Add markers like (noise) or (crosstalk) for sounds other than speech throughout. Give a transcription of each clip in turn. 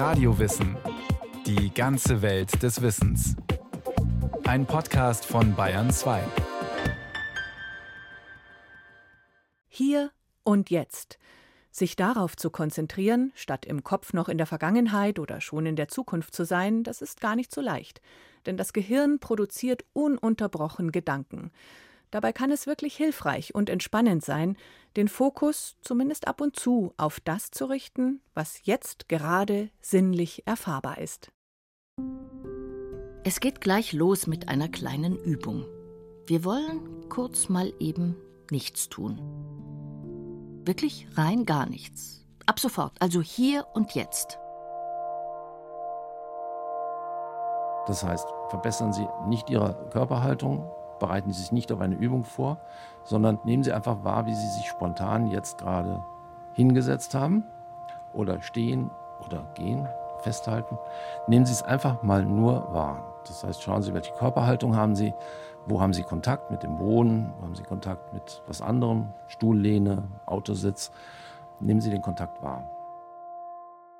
Radiowissen. Die ganze Welt des Wissens. Ein Podcast von Bayern 2. Hier und jetzt. Sich darauf zu konzentrieren, statt im Kopf noch in der Vergangenheit oder schon in der Zukunft zu sein, das ist gar nicht so leicht. Denn das Gehirn produziert ununterbrochen Gedanken. Dabei kann es wirklich hilfreich und entspannend sein, den Fokus zumindest ab und zu auf das zu richten, was jetzt gerade sinnlich erfahrbar ist. Es geht gleich los mit einer kleinen Übung. Wir wollen kurz mal eben nichts tun. Wirklich rein gar nichts. Ab sofort, also hier und jetzt. Das heißt, verbessern Sie nicht Ihre Körperhaltung, bereiten Sie sich nicht auf eine Übung vor, sondern nehmen Sie einfach wahr, wie Sie sich spontan jetzt gerade hingesetzt haben oder stehen oder gehen, festhalten. Nehmen Sie es einfach mal nur wahr. Das heißt, schauen Sie, welche Körperhaltung haben Sie, wo haben Sie Kontakt mit dem Boden, wo haben Sie Kontakt mit was anderem, Stuhllehne, Autositz. Nehmen Sie den Kontakt wahr.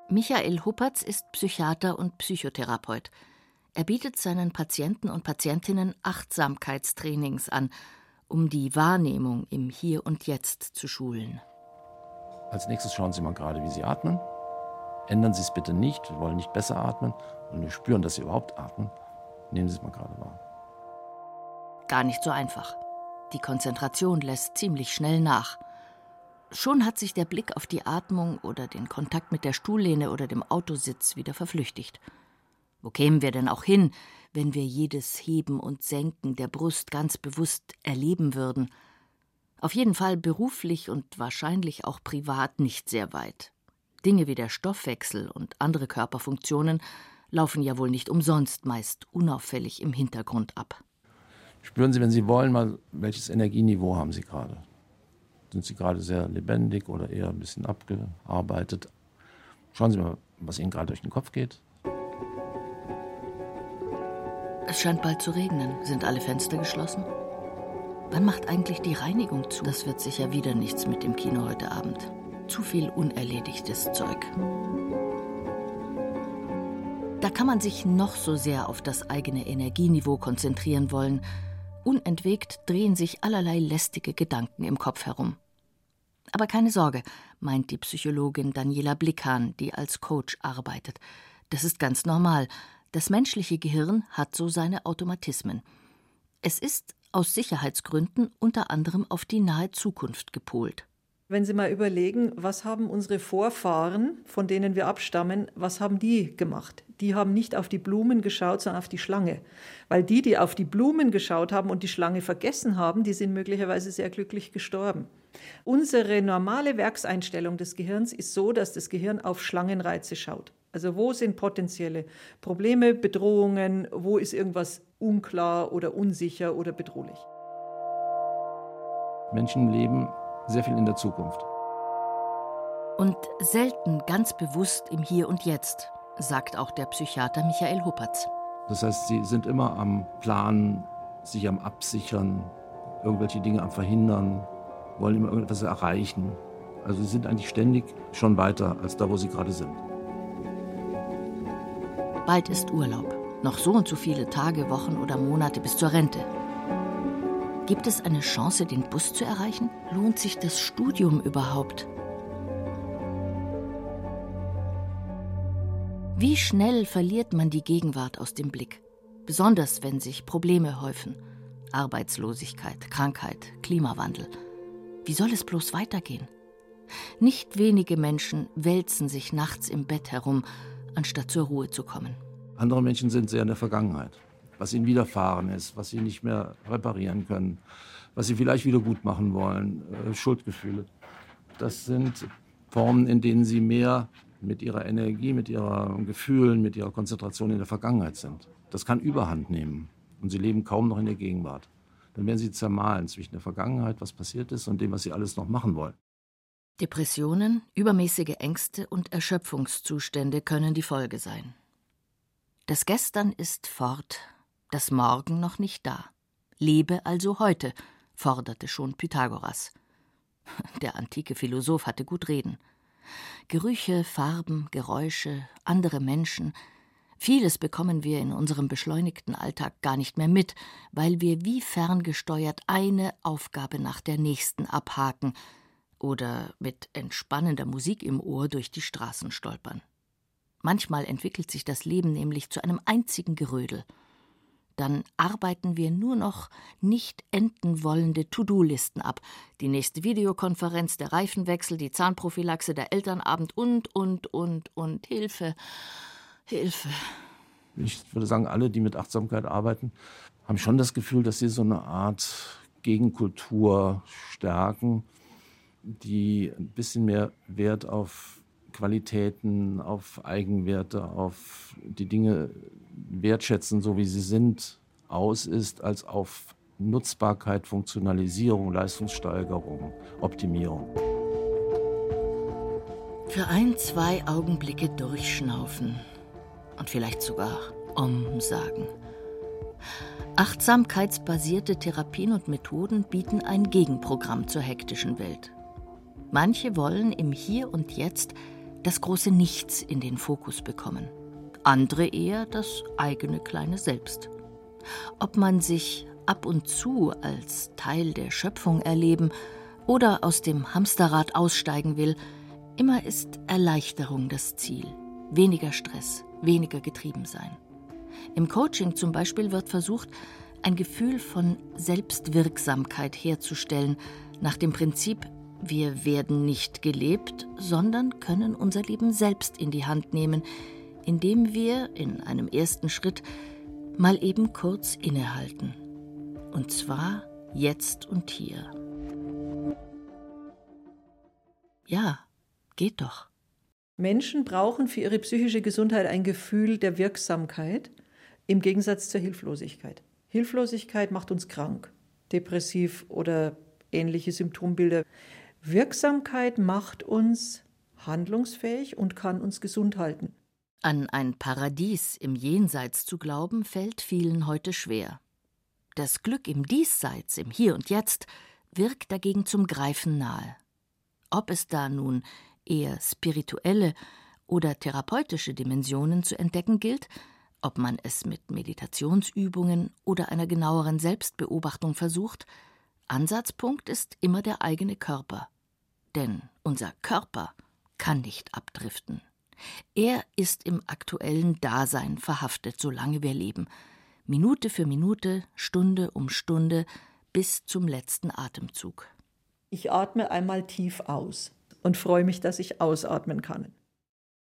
Michael Huppertz ist Psychiater und Psychotherapeut. Er bietet seinen Patienten und Patientinnen Achtsamkeitstrainings an, um die Wahrnehmung im Hier und Jetzt zu schulen. Als nächstes schauen Sie mal gerade, wie Sie atmen. Ändern Sie es bitte nicht, wir wollen nicht besser atmen und wir spüren, dass Sie überhaupt atmen. Nehmen Sie es mal gerade wahr. Gar nicht so einfach. Die Konzentration lässt ziemlich schnell nach. Schon hat sich der Blick auf die Atmung oder den Kontakt mit der Stuhllehne oder dem Autositz wieder verflüchtigt. Wo kämen wir denn auch hin, wenn wir jedes Heben und Senken der Brust ganz bewusst erleben würden? Auf jeden Fall beruflich und wahrscheinlich auch privat nicht sehr weit. Dinge wie der Stoffwechsel und andere Körperfunktionen laufen ja wohl nicht umsonst meist unauffällig im Hintergrund ab. Spüren Sie, wenn Sie wollen, mal, welches Energieniveau haben Sie gerade? Sind Sie gerade sehr lebendig oder eher ein bisschen abgearbeitet? Schauen Sie mal, was Ihnen gerade durch den Kopf geht. Es scheint bald zu regnen. Sind alle Fenster geschlossen? Wann macht eigentlich die Reinigung zu? Das wird sicher wieder nichts mit dem Kino heute Abend. Zu viel unerledigtes Zeug. Da kann man sich noch so sehr auf das eigene Energieniveau konzentrieren wollen. Unentwegt drehen sich allerlei lästige Gedanken im Kopf herum. Aber keine Sorge, meint die Psychologin Daniela Blickhahn, die als Coach arbeitet. Das ist ganz normal. Das menschliche Gehirn hat so seine Automatismen. Es ist aus Sicherheitsgründen unter anderem auf die nahe Zukunft gepolt. Wenn Sie mal überlegen, was haben unsere Vorfahren, von denen wir abstammen, was haben die gemacht? Die haben nicht auf die Blumen geschaut, sondern auf die Schlange. Weil die, die auf die Blumen geschaut haben und die Schlange vergessen haben, die sind möglicherweise sehr glücklich gestorben. Unsere normale Werkseinstellung des Gehirns ist so, dass das Gehirn auf Schlangenreize schaut. Also wo sind potenzielle Probleme, Bedrohungen, wo ist irgendwas unklar oder unsicher oder bedrohlich. Menschen leben sehr viel in der Zukunft. Und selten ganz bewusst im Hier und Jetzt, sagt auch der Psychiater Michael Huppertz. Das heißt, sie sind immer am Planen, sich am Absichern, irgendwelche Dinge am Verhindern, wollen immer irgendetwas erreichen. Also sie sind eigentlich ständig schon weiter als da, wo sie gerade sind. Bald ist Urlaub. Noch so und so viele Tage, Wochen oder Monate bis zur Rente. Gibt es eine Chance, den Bus zu erreichen? Lohnt sich das Studium überhaupt? Wie schnell verliert man die Gegenwart aus dem Blick? Besonders wenn sich Probleme häufen. Arbeitslosigkeit, Krankheit, Klimawandel. Wie soll es bloß weitergehen? Nicht wenige Menschen wälzen sich nachts im Bett herum anstatt zur Ruhe zu kommen. Andere Menschen sind sehr in der Vergangenheit, was ihnen widerfahren ist, was sie nicht mehr reparieren können, was sie vielleicht wieder gut machen wollen, äh, Schuldgefühle. Das sind Formen, in denen sie mehr mit ihrer Energie, mit ihren Gefühlen, mit ihrer Konzentration in der Vergangenheit sind. Das kann Überhand nehmen und sie leben kaum noch in der Gegenwart. Dann werden sie zermahlen zwischen der Vergangenheit, was passiert ist, und dem, was sie alles noch machen wollen. Depressionen, übermäßige Ängste und Erschöpfungszustände können die Folge sein. Das Gestern ist fort, das Morgen noch nicht da. Lebe also heute, forderte schon Pythagoras. (laughs) Der antike Philosoph hatte gut reden. Gerüche, Farben, Geräusche, andere Menschen, Vieles bekommen wir in unserem beschleunigten Alltag gar nicht mehr mit, weil wir wie ferngesteuert eine Aufgabe nach der nächsten abhaken oder mit entspannender Musik im Ohr durch die Straßen stolpern. Manchmal entwickelt sich das Leben nämlich zu einem einzigen Gerödel. Dann arbeiten wir nur noch nicht enden wollende To-Do-Listen ab. Die nächste Videokonferenz, der Reifenwechsel, die Zahnprophylaxe, der Elternabend und, und, und, und Hilfe. Hilfe. Ich würde sagen, alle, die mit Achtsamkeit arbeiten, haben schon das Gefühl, dass sie so eine Art Gegenkultur stärken, die ein bisschen mehr Wert auf Qualitäten, auf Eigenwerte, auf die Dinge wertschätzen, so wie sie sind, aus ist, als auf Nutzbarkeit, Funktionalisierung, Leistungssteigerung, Optimierung. Für ein, zwei Augenblicke durchschnaufen und vielleicht sogar umsagen. Achtsamkeitsbasierte Therapien und Methoden bieten ein Gegenprogramm zur hektischen Welt. Manche wollen im Hier und Jetzt das große Nichts in den Fokus bekommen, andere eher das eigene kleine Selbst. Ob man sich ab und zu als Teil der Schöpfung erleben oder aus dem Hamsterrad aussteigen will, immer ist Erleichterung das Ziel, weniger Stress, weniger getrieben sein. Im Coaching zum Beispiel wird versucht, ein Gefühl von Selbstwirksamkeit herzustellen, nach dem Prinzip, wir werden nicht gelebt, sondern können unser Leben selbst in die Hand nehmen, indem wir in einem ersten Schritt mal eben kurz innehalten. Und zwar jetzt und hier. Ja, geht doch. Menschen brauchen für ihre psychische Gesundheit ein Gefühl der Wirksamkeit im Gegensatz zur Hilflosigkeit. Hilflosigkeit macht uns krank, depressiv oder ähnliche Symptombilder. Wirksamkeit macht uns handlungsfähig und kann uns gesund halten. An ein Paradies im Jenseits zu glauben, fällt vielen heute schwer. Das Glück im Diesseits, im Hier und Jetzt, wirkt dagegen zum Greifen nahe. Ob es da nun eher spirituelle oder therapeutische Dimensionen zu entdecken gilt, ob man es mit Meditationsübungen oder einer genaueren Selbstbeobachtung versucht, Ansatzpunkt ist immer der eigene Körper. Denn unser Körper kann nicht abdriften. Er ist im aktuellen Dasein verhaftet, solange wir leben, Minute für Minute, Stunde um Stunde, bis zum letzten Atemzug. Ich atme einmal tief aus und freue mich, dass ich ausatmen kann.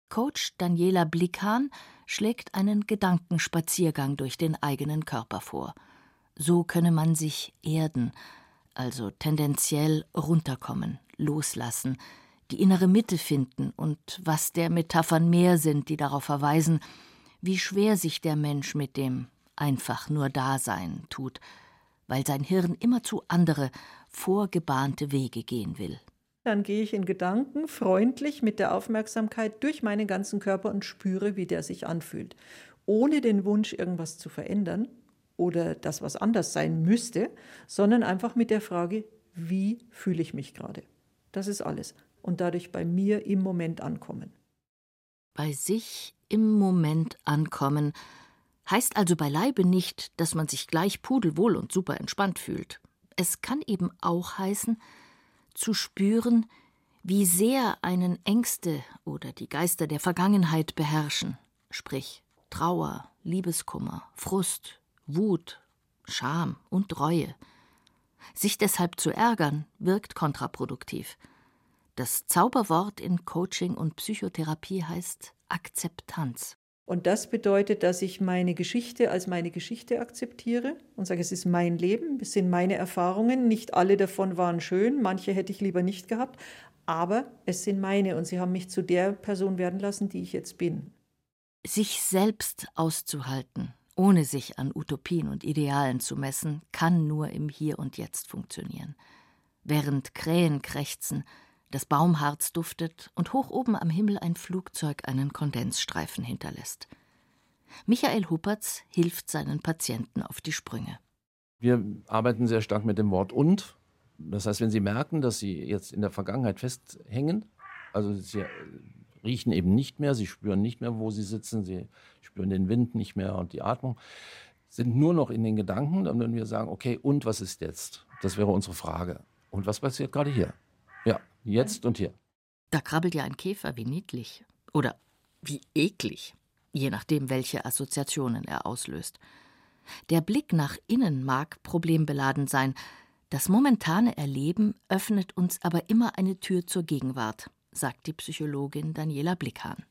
Coach Daniela Blickhahn schlägt einen Gedankenspaziergang durch den eigenen Körper vor. So könne man sich erden, also tendenziell runterkommen, loslassen, die innere Mitte finden und was der Metaphern mehr sind, die darauf verweisen, wie schwer sich der Mensch mit dem einfach nur Dasein tut, weil sein Hirn immerzu andere, vorgebahnte Wege gehen will. Dann gehe ich in Gedanken freundlich mit der Aufmerksamkeit durch meinen ganzen Körper und spüre, wie der sich anfühlt. Ohne den Wunsch, irgendwas zu verändern oder das, was anders sein müsste, sondern einfach mit der Frage, wie fühle ich mich gerade? Das ist alles. Und dadurch bei mir im Moment ankommen. Bei sich im Moment ankommen heißt also beileibe nicht, dass man sich gleich pudelwohl und super entspannt fühlt. Es kann eben auch heißen, zu spüren, wie sehr einen Ängste oder die Geister der Vergangenheit beherrschen, sprich Trauer, Liebeskummer, Frust, Wut, Scham und Reue. Sich deshalb zu ärgern, wirkt kontraproduktiv. Das Zauberwort in Coaching und Psychotherapie heißt Akzeptanz. Und das bedeutet, dass ich meine Geschichte als meine Geschichte akzeptiere und sage, es ist mein Leben, es sind meine Erfahrungen. Nicht alle davon waren schön, manche hätte ich lieber nicht gehabt, aber es sind meine und sie haben mich zu der Person werden lassen, die ich jetzt bin. Sich selbst auszuhalten, ohne sich an Utopien und Idealen zu messen, kann nur im Hier und Jetzt funktionieren. Während Krähen krächzen, das Baumharz duftet und hoch oben am Himmel ein Flugzeug einen Kondensstreifen hinterlässt. Michael Huppertz hilft seinen Patienten auf die Sprünge. Wir arbeiten sehr stark mit dem Wort und. Das heißt, wenn Sie merken, dass Sie jetzt in der Vergangenheit festhängen, Also sie riechen eben nicht mehr, sie spüren nicht mehr, wo sie sitzen, sie spüren den Wind nicht mehr und die Atmung, sind nur noch in den Gedanken. Dann würden wir sagen, okay, und was ist jetzt? Das wäre unsere Frage. Und was passiert gerade hier? Ja, jetzt und hier. Da krabbelt ja ein Käfer, wie niedlich. Oder wie eklig, je nachdem, welche Assoziationen er auslöst. Der Blick nach innen mag problembeladen sein, das momentane Erleben öffnet uns aber immer eine Tür zur Gegenwart, sagt die Psychologin Daniela Blickhahn.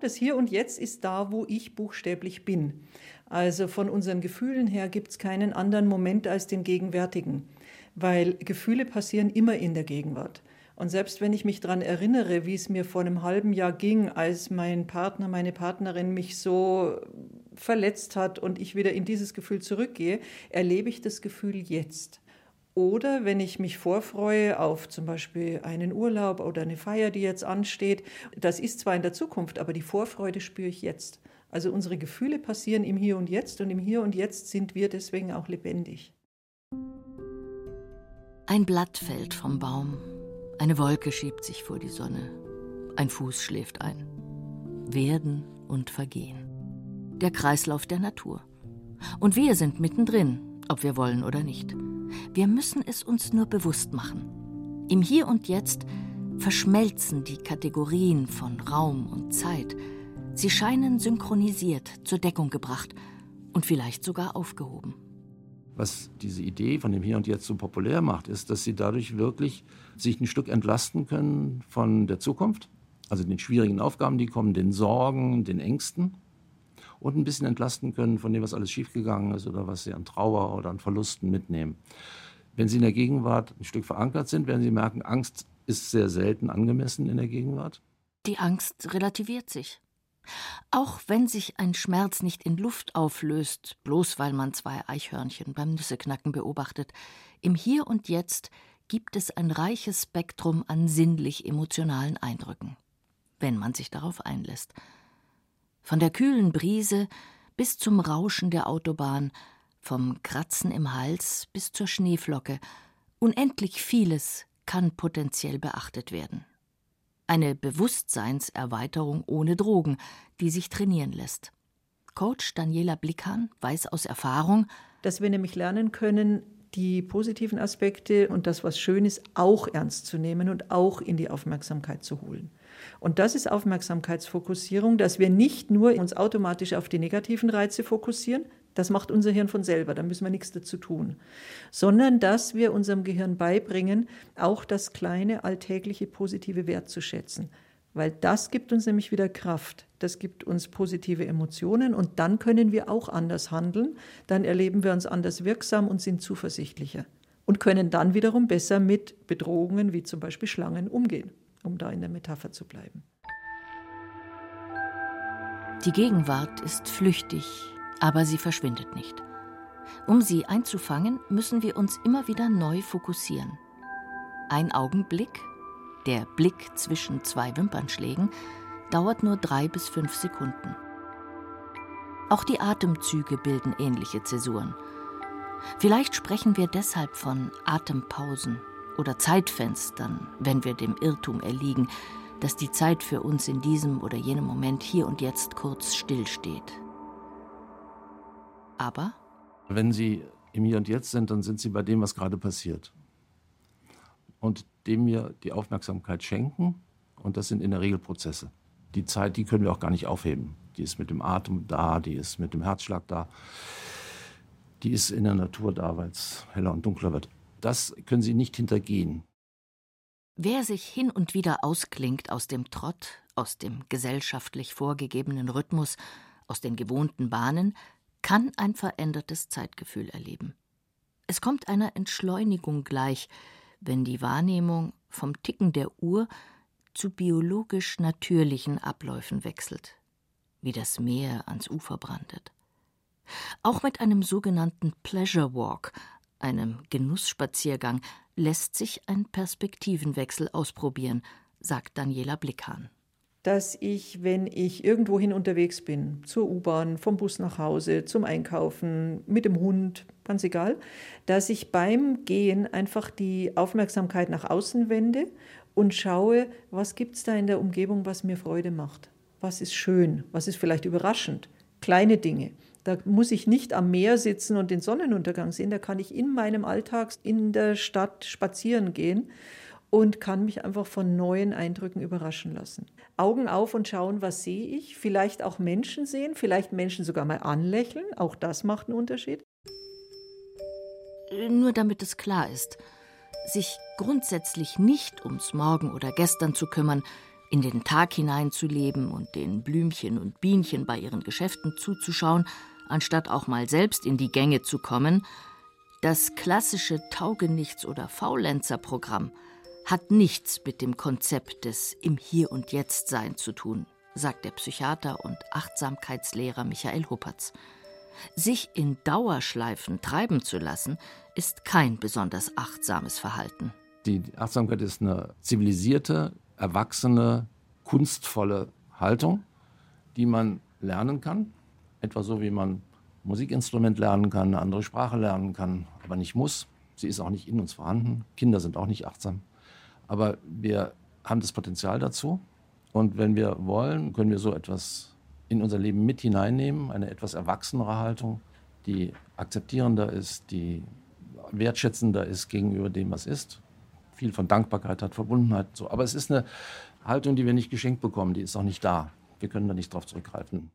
Das Hier und Jetzt ist da, wo ich buchstäblich bin. Also von unseren Gefühlen her gibt es keinen anderen Moment als den gegenwärtigen, weil Gefühle passieren immer in der Gegenwart. Und selbst wenn ich mich daran erinnere, wie es mir vor einem halben Jahr ging, als mein Partner, meine Partnerin mich so verletzt hat und ich wieder in dieses Gefühl zurückgehe, erlebe ich das Gefühl jetzt. Oder wenn ich mich vorfreue auf zum Beispiel einen Urlaub oder eine Feier, die jetzt ansteht, das ist zwar in der Zukunft, aber die Vorfreude spüre ich jetzt. Also unsere Gefühle passieren im Hier und Jetzt und im Hier und Jetzt sind wir deswegen auch lebendig. Ein Blatt fällt vom Baum, eine Wolke schiebt sich vor die Sonne, ein Fuß schläft ein. Werden und Vergehen. Der Kreislauf der Natur. Und wir sind mittendrin, ob wir wollen oder nicht. Wir müssen es uns nur bewusst machen. Im Hier und Jetzt verschmelzen die Kategorien von Raum und Zeit. Sie scheinen synchronisiert, zur Deckung gebracht und vielleicht sogar aufgehoben. Was diese Idee von dem Hier und Jetzt so populär macht, ist, dass sie dadurch wirklich sich ein Stück entlasten können von der Zukunft, also den schwierigen Aufgaben, die kommen, den Sorgen, den Ängsten und ein bisschen entlasten können von dem, was alles schiefgegangen ist oder was sie an Trauer oder an Verlusten mitnehmen. Wenn sie in der Gegenwart ein Stück verankert sind, werden sie merken, Angst ist sehr selten angemessen in der Gegenwart. Die Angst relativiert sich. Auch wenn sich ein Schmerz nicht in Luft auflöst, bloß weil man zwei Eichhörnchen beim Nüsseknacken beobachtet, im Hier und Jetzt gibt es ein reiches Spektrum an sinnlich-emotionalen Eindrücken, wenn man sich darauf einlässt. Von der kühlen Brise bis zum Rauschen der Autobahn, vom Kratzen im Hals bis zur Schneeflocke, unendlich vieles kann potenziell beachtet werden. Eine Bewusstseinserweiterung ohne Drogen, die sich trainieren lässt. Coach Daniela Blickhahn weiß aus Erfahrung, dass wir nämlich lernen können, die positiven Aspekte und das, was schön ist, auch ernst zu nehmen und auch in die Aufmerksamkeit zu holen. Und das ist Aufmerksamkeitsfokussierung, dass wir nicht nur uns automatisch auf die negativen Reize fokussieren, das macht unser Hirn von selber, da müssen wir nichts dazu tun, sondern dass wir unserem Gehirn beibringen, auch das kleine alltägliche Positive wertzuschätzen. Weil das gibt uns nämlich wieder Kraft, das gibt uns positive Emotionen und dann können wir auch anders handeln, dann erleben wir uns anders wirksam und sind zuversichtlicher und können dann wiederum besser mit Bedrohungen wie zum Beispiel Schlangen umgehen um da in der Metapher zu bleiben. Die Gegenwart ist flüchtig, aber sie verschwindet nicht. Um sie einzufangen, müssen wir uns immer wieder neu fokussieren. Ein Augenblick, der Blick zwischen zwei Wimpernschlägen, dauert nur drei bis fünf Sekunden. Auch die Atemzüge bilden ähnliche Zäsuren. Vielleicht sprechen wir deshalb von Atempausen oder Zeitfenstern, wenn wir dem Irrtum erliegen, dass die Zeit für uns in diesem oder jenem Moment hier und jetzt kurz stillsteht. Aber? Wenn Sie im Hier und Jetzt sind, dann sind Sie bei dem, was gerade passiert. Und dem wir die Aufmerksamkeit schenken. Und das sind in der Regel Prozesse. Die Zeit, die können wir auch gar nicht aufheben. Die ist mit dem Atem da, die ist mit dem Herzschlag da. Die ist in der Natur da, weil es heller und dunkler wird. Das können Sie nicht hintergehen. Wer sich hin und wieder ausklingt aus dem Trott, aus dem gesellschaftlich vorgegebenen Rhythmus, aus den gewohnten Bahnen, kann ein verändertes Zeitgefühl erleben. Es kommt einer Entschleunigung gleich, wenn die Wahrnehmung vom Ticken der Uhr zu biologisch natürlichen Abläufen wechselt, wie das Meer ans Ufer brandet. Auch mit einem sogenannten Pleasure Walk, einem Genussspaziergang, lässt sich ein Perspektivenwechsel ausprobieren, sagt Daniela Blickhahn. Dass ich, wenn ich irgendwohin unterwegs bin, zur U-Bahn, vom Bus nach Hause, zum Einkaufen, mit dem Hund, ganz egal, dass ich beim Gehen einfach die Aufmerksamkeit nach außen wende und schaue, was gibt es da in der Umgebung, was mir Freude macht. Was ist schön, was ist vielleicht überraschend, kleine Dinge. Da muss ich nicht am Meer sitzen und den Sonnenuntergang sehen, da kann ich in meinem Alltag in der Stadt spazieren gehen und kann mich einfach von neuen Eindrücken überraschen lassen. Augen auf und schauen, was sehe ich, vielleicht auch Menschen sehen, vielleicht Menschen sogar mal anlächeln, auch das macht einen Unterschied. Nur damit es klar ist, sich grundsätzlich nicht ums Morgen oder Gestern zu kümmern, in den Tag hineinzuleben und den Blümchen und Bienchen bei ihren Geschäften zuzuschauen, anstatt auch mal selbst in die Gänge zu kommen, das klassische Taugenichts- oder Faulenzerprogramm hat nichts mit dem Konzept des Im Hier und Jetzt Sein zu tun, sagt der Psychiater und Achtsamkeitslehrer Michael Huppertz. Sich in Dauerschleifen treiben zu lassen, ist kein besonders achtsames Verhalten. Die Achtsamkeit ist eine zivilisierte, erwachsene, kunstvolle Haltung, die man lernen kann. Etwa so, wie man Musikinstrument lernen kann, eine andere Sprache lernen kann, aber nicht muss. Sie ist auch nicht in uns vorhanden. Kinder sind auch nicht achtsam. Aber wir haben das Potenzial dazu. Und wenn wir wollen, können wir so etwas in unser Leben mit hineinnehmen, eine etwas erwachsenere Haltung, die akzeptierender ist, die wertschätzender ist gegenüber dem, was ist. Viel von Dankbarkeit hat, Verbundenheit. So. Aber es ist eine Haltung, die wir nicht geschenkt bekommen, die ist auch nicht da. Wir können da nicht drauf zurückgreifen.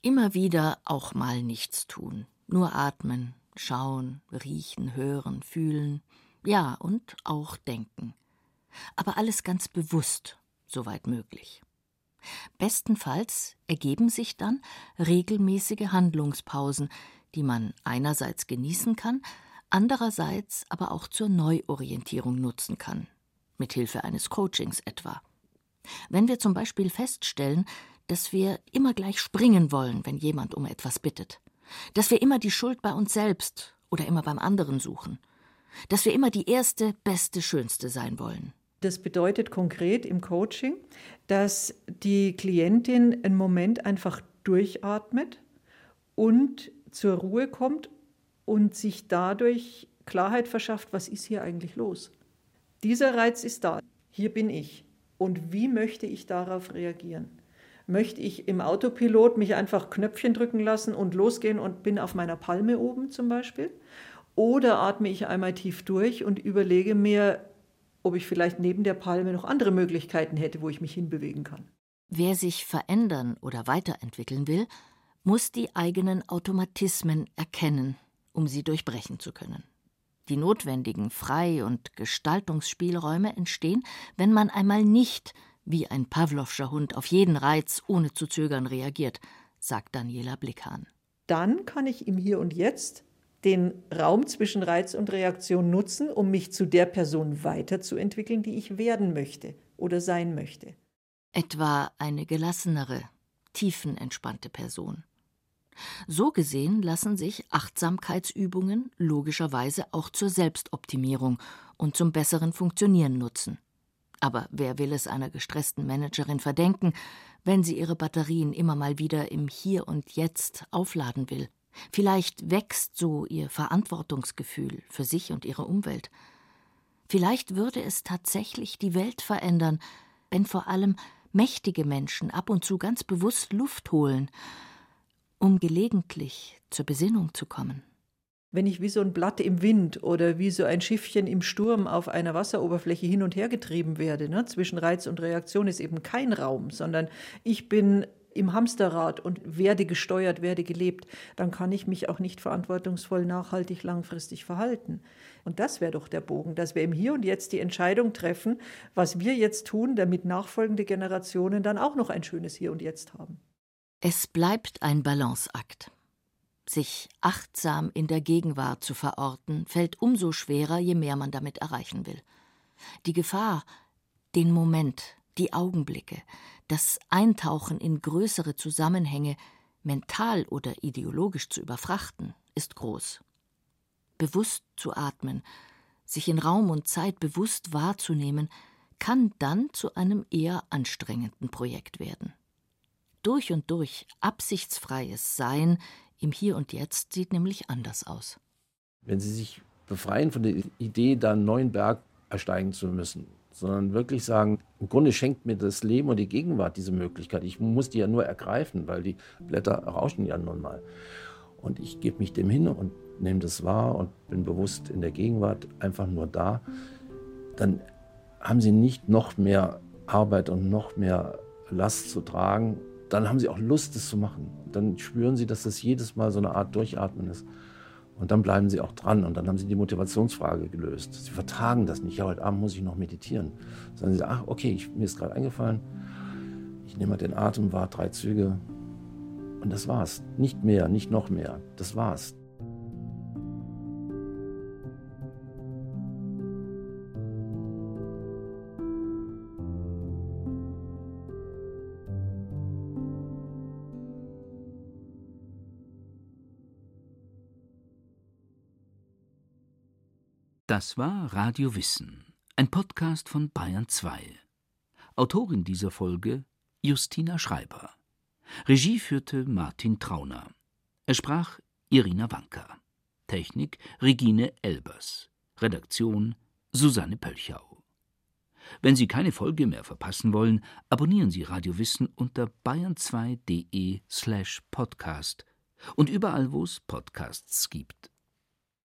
Immer wieder auch mal nichts tun. Nur atmen, schauen, riechen, hören, fühlen. Ja, und auch denken. Aber alles ganz bewusst, soweit möglich. Bestenfalls ergeben sich dann regelmäßige Handlungspausen, die man einerseits genießen kann, andererseits aber auch zur Neuorientierung nutzen kann, mit Hilfe eines Coachings etwa. Wenn wir zum Beispiel feststellen, dass wir immer gleich springen wollen, wenn jemand um etwas bittet, dass wir immer die Schuld bei uns selbst oder immer beim anderen suchen, dass wir immer die erste, beste, schönste sein wollen. Das bedeutet konkret im Coaching, dass die Klientin einen Moment einfach durchatmet und zur Ruhe kommt und sich dadurch Klarheit verschafft, was ist hier eigentlich los. Dieser Reiz ist da, hier bin ich. Und wie möchte ich darauf reagieren? Möchte ich im Autopilot mich einfach Knöpfchen drücken lassen und losgehen und bin auf meiner Palme oben zum Beispiel? Oder atme ich einmal tief durch und überlege mir, ob ich vielleicht neben der Palme noch andere Möglichkeiten hätte, wo ich mich hinbewegen kann. Wer sich verändern oder weiterentwickeln will, muss die eigenen Automatismen erkennen, um sie durchbrechen zu können. Die notwendigen Frei- und Gestaltungsspielräume entstehen, wenn man einmal nicht wie ein Pawlowscher Hund auf jeden Reiz ohne zu zögern reagiert, sagt Daniela Blickhahn. Dann kann ich im Hier und Jetzt den Raum zwischen Reiz und Reaktion nutzen, um mich zu der Person weiterzuentwickeln, die ich werden möchte oder sein möchte. Etwa eine gelassenere, tiefenentspannte Person. So gesehen lassen sich Achtsamkeitsübungen logischerweise auch zur Selbstoptimierung und zum besseren Funktionieren nutzen. Aber wer will es einer gestressten Managerin verdenken, wenn sie ihre Batterien immer mal wieder im Hier und Jetzt aufladen will? Vielleicht wächst so ihr Verantwortungsgefühl für sich und ihre Umwelt. Vielleicht würde es tatsächlich die Welt verändern, wenn vor allem mächtige Menschen ab und zu ganz bewusst Luft holen, um gelegentlich zur Besinnung zu kommen. Wenn ich wie so ein Blatt im Wind oder wie so ein Schiffchen im Sturm auf einer Wasseroberfläche hin und her getrieben werde, ne? zwischen Reiz und Reaktion ist eben kein Raum, sondern ich bin im Hamsterrad und werde gesteuert, werde gelebt, dann kann ich mich auch nicht verantwortungsvoll, nachhaltig, langfristig verhalten. Und das wäre doch der Bogen, dass wir im Hier und Jetzt die Entscheidung treffen, was wir jetzt tun, damit nachfolgende Generationen dann auch noch ein schönes Hier und Jetzt haben. Es bleibt ein Balanceakt. Sich achtsam in der Gegenwart zu verorten, fällt umso schwerer, je mehr man damit erreichen will. Die Gefahr, den Moment, die Augenblicke, das Eintauchen in größere Zusammenhänge mental oder ideologisch zu überfrachten, ist groß. Bewusst zu atmen, sich in Raum und Zeit bewusst wahrzunehmen, kann dann zu einem eher anstrengenden Projekt werden. Durch und durch absichtsfreies Sein im Hier und Jetzt sieht nämlich anders aus. Wenn Sie sich befreien von der Idee, da einen neuen Berg ersteigen zu müssen, sondern wirklich sagen, im Grunde schenkt mir das Leben und die Gegenwart diese Möglichkeit. Ich muss die ja nur ergreifen, weil die Blätter rauschen ja nun mal. Und ich gebe mich dem hin und nehme das wahr und bin bewusst in der Gegenwart einfach nur da. Dann haben sie nicht noch mehr Arbeit und noch mehr Last zu tragen. Dann haben sie auch Lust, es zu machen. Dann spüren sie, dass das jedes Mal so eine Art Durchatmen ist. Und dann bleiben sie auch dran und dann haben sie die Motivationsfrage gelöst. Sie vertragen das nicht. Ja, heute Abend muss ich noch meditieren. Sondern sie sagen, ach, okay, ich, mir ist gerade eingefallen. Ich nehme mal den Atem wahr, drei Züge. Und das war's. Nicht mehr, nicht noch mehr. Das war's. Das war Radio Wissen, ein Podcast von Bayern 2. Autorin dieser Folge Justina Schreiber. Regie führte Martin Trauner. Er sprach Irina Wanka. Technik Regine Elbers. Redaktion Susanne Pölchau. Wenn Sie keine Folge mehr verpassen wollen, abonnieren Sie Radio Wissen unter bayern2.de slash podcast und überall, wo es Podcasts gibt.